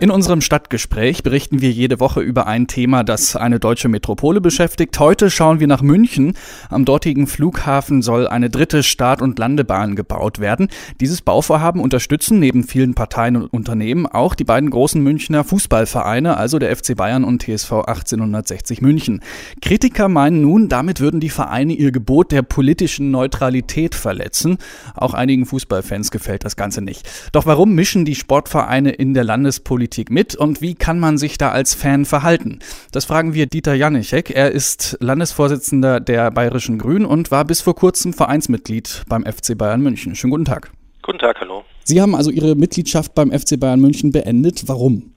In unserem Stadtgespräch berichten wir jede Woche über ein Thema, das eine deutsche Metropole beschäftigt. Heute schauen wir nach München. Am dortigen Flughafen soll eine dritte Start- und Landebahn gebaut werden. Dieses Bauvorhaben unterstützen neben vielen Parteien und Unternehmen auch die beiden großen Münchner Fußballvereine, also der FC Bayern und TSV 1860 München. Kritiker meinen nun, damit würden die Vereine ihr Gebot der politischen Neutralität verletzen. Auch einigen Fußballfans gefällt das Ganze nicht. Doch warum mischen die Sportvereine in der Landespolitik Politik mit und wie kann man sich da als Fan verhalten? Das fragen wir Dieter Janischek. Er ist Landesvorsitzender der Bayerischen Grünen und war bis vor kurzem Vereinsmitglied beim FC Bayern München. Schönen guten Tag. Guten Tag, hallo. Sie haben also Ihre Mitgliedschaft beim FC Bayern München beendet. Warum?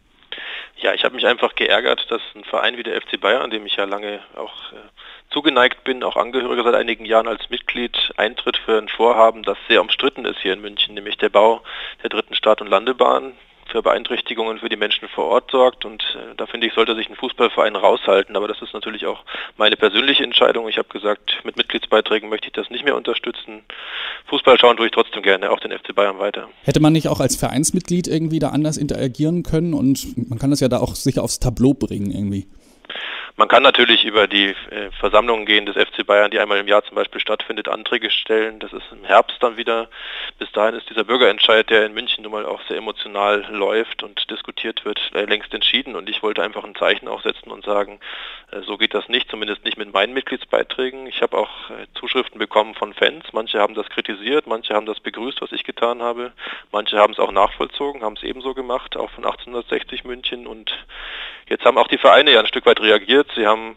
Ja, ich habe mich einfach geärgert, dass ein Verein wie der FC Bayern, dem ich ja lange auch äh, zugeneigt bin, auch Angehöriger seit einigen Jahren als Mitglied, eintritt für ein Vorhaben, das sehr umstritten ist hier in München, nämlich der Bau der dritten Start- und Landebahn für Beeinträchtigungen für die Menschen vor Ort sorgt. Und äh, da finde ich, sollte sich ein Fußballverein raushalten. Aber das ist natürlich auch meine persönliche Entscheidung. Ich habe gesagt, mit Mitgliedsbeiträgen möchte ich das nicht mehr unterstützen. Fußball schauen tue ich trotzdem gerne, auch den FC Bayern weiter. Hätte man nicht auch als Vereinsmitglied irgendwie da anders interagieren können? Und man kann das ja da auch sicher aufs Tableau bringen irgendwie. Man kann natürlich über die äh, Versammlungen gehen des FC Bayern, die einmal im Jahr zum Beispiel stattfindet, Anträge stellen. Das ist im Herbst dann wieder. Bis dahin ist dieser Bürgerentscheid, der in München nun mal auch sehr emotional läuft und diskutiert wird, äh, längst entschieden. Und ich wollte einfach ein Zeichen auch setzen und sagen, äh, so geht das nicht, zumindest nicht mit meinen Mitgliedsbeiträgen. Ich habe auch Zuschriften bekommen von Fans. Manche haben das kritisiert, manche haben das begrüßt, was ich getan habe. Manche haben es auch nachvollzogen, haben es ebenso gemacht, auch von 1860 München. Und jetzt haben auch die Vereine ja ein Stück weit reagiert. Sie haben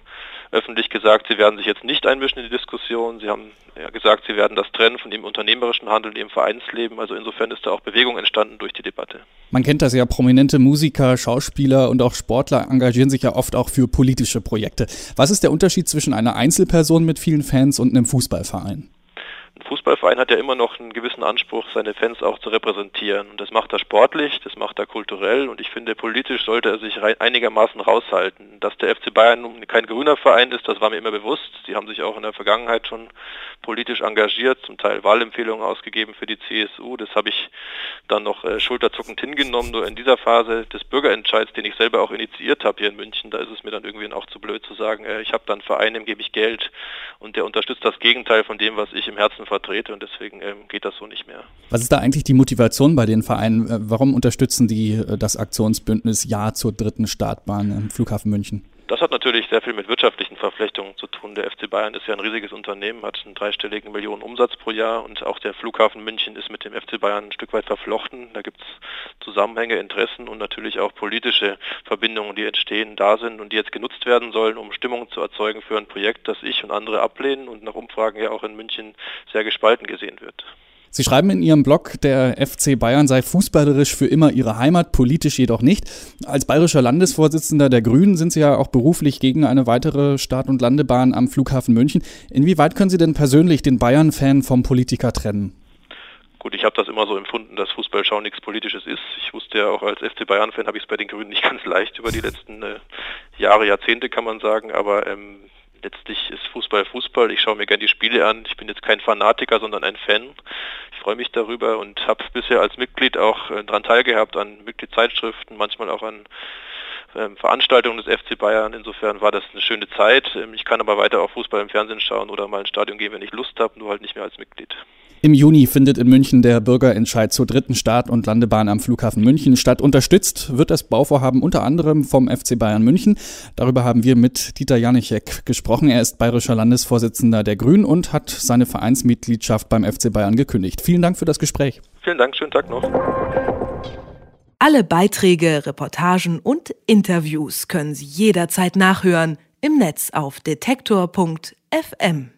öffentlich gesagt, sie werden sich jetzt nicht einmischen in die Diskussion. Sie haben ja gesagt, sie werden das trennen von dem unternehmerischen Handeln, dem Vereinsleben. Also insofern ist da auch Bewegung entstanden durch die Debatte. Man kennt das ja, prominente Musiker, Schauspieler und auch Sportler engagieren sich ja oft auch für politische Projekte. Was ist der Unterschied zwischen einer Einzelperson mit vielen Fans und einem Fußballverein? Ein Fußballverein hat ja immer noch einen gewissen Anspruch, seine Fans auch zu repräsentieren. Und das macht er sportlich, das macht er kulturell und ich finde, politisch sollte er sich einigermaßen raushalten. Dass der FC Bayern kein grüner Verein ist, das war mir immer bewusst. Sie haben sich auch in der Vergangenheit schon politisch engagiert, zum Teil Wahlempfehlungen ausgegeben für die CSU. Das habe ich dann noch äh, schulterzuckend hingenommen. Nur in dieser Phase des Bürgerentscheids, den ich selber auch initiiert habe hier in München, da ist es mir dann irgendwie auch zu blöd zu sagen, äh, ich habe dann einen Verein, dem gebe ich Geld und der unterstützt das Gegenteil von dem, was ich im Herzen Interessen vertrete und deswegen ähm, geht das so nicht mehr. Was ist da eigentlich die Motivation bei den Vereinen? Äh, warum unterstützen die äh, das Aktionsbündnis Ja zur dritten Startbahn im Flughafen München? Das hat natürlich sehr viel mit wirtschaftlichen Verflechtungen zu tun. Der Bayern ist ja ein riesiges Unternehmen, hat einen dreistelligen Millionen Umsatz pro Jahr und auch der Flughafen München ist mit dem FC Bayern ein Stück weit verflochten. Da gibt es Zusammenhänge, Interessen und natürlich auch politische Verbindungen, die entstehen, da sind und die jetzt genutzt werden sollen, um Stimmung zu erzeugen für ein Projekt, das ich und andere ablehnen und nach Umfragen ja auch in München sehr gespalten gesehen wird. Sie schreiben in Ihrem Blog, der FC Bayern sei fußballerisch für immer Ihre Heimat, politisch jedoch nicht. Als bayerischer Landesvorsitzender der Grünen sind Sie ja auch beruflich gegen eine weitere Start- und Landebahn am Flughafen München. Inwieweit können Sie denn persönlich den Bayern-Fan vom Politiker trennen? Gut, ich habe das immer so empfunden, dass Fußballschau nichts Politisches ist. Ich wusste ja auch als FC Bayern-Fan habe ich es bei den Grünen nicht ganz leicht über die letzten äh, Jahre, Jahrzehnte kann man sagen, aber ähm, letztlich ist Fußball Fußball. Ich schaue mir gerne die Spiele an. Ich bin jetzt kein Fanatiker, sondern ein Fan. Ich freue mich darüber und habe bisher als Mitglied auch äh, daran teilgehabt an Mitgliedszeitschriften, manchmal auch an ähm, Veranstaltungen des FC Bayern. Insofern war das eine schöne Zeit. Ähm, ich kann aber weiter auch Fußball im Fernsehen schauen oder mal ins Stadion gehen, wenn ich Lust habe, nur halt nicht mehr als Mitglied. Im Juni findet in München der Bürgerentscheid zur dritten Start- und Landebahn am Flughafen München statt. Unterstützt wird das Bauvorhaben unter anderem vom FC Bayern München. Darüber haben wir mit Dieter Janischek gesprochen. Er ist bayerischer Landesvorsitzender der Grünen und hat seine Vereinsmitgliedschaft beim FC Bayern gekündigt. Vielen Dank für das Gespräch. Vielen Dank, schönen Tag noch. Alle Beiträge, Reportagen und Interviews können Sie jederzeit nachhören im Netz auf detektor.fm.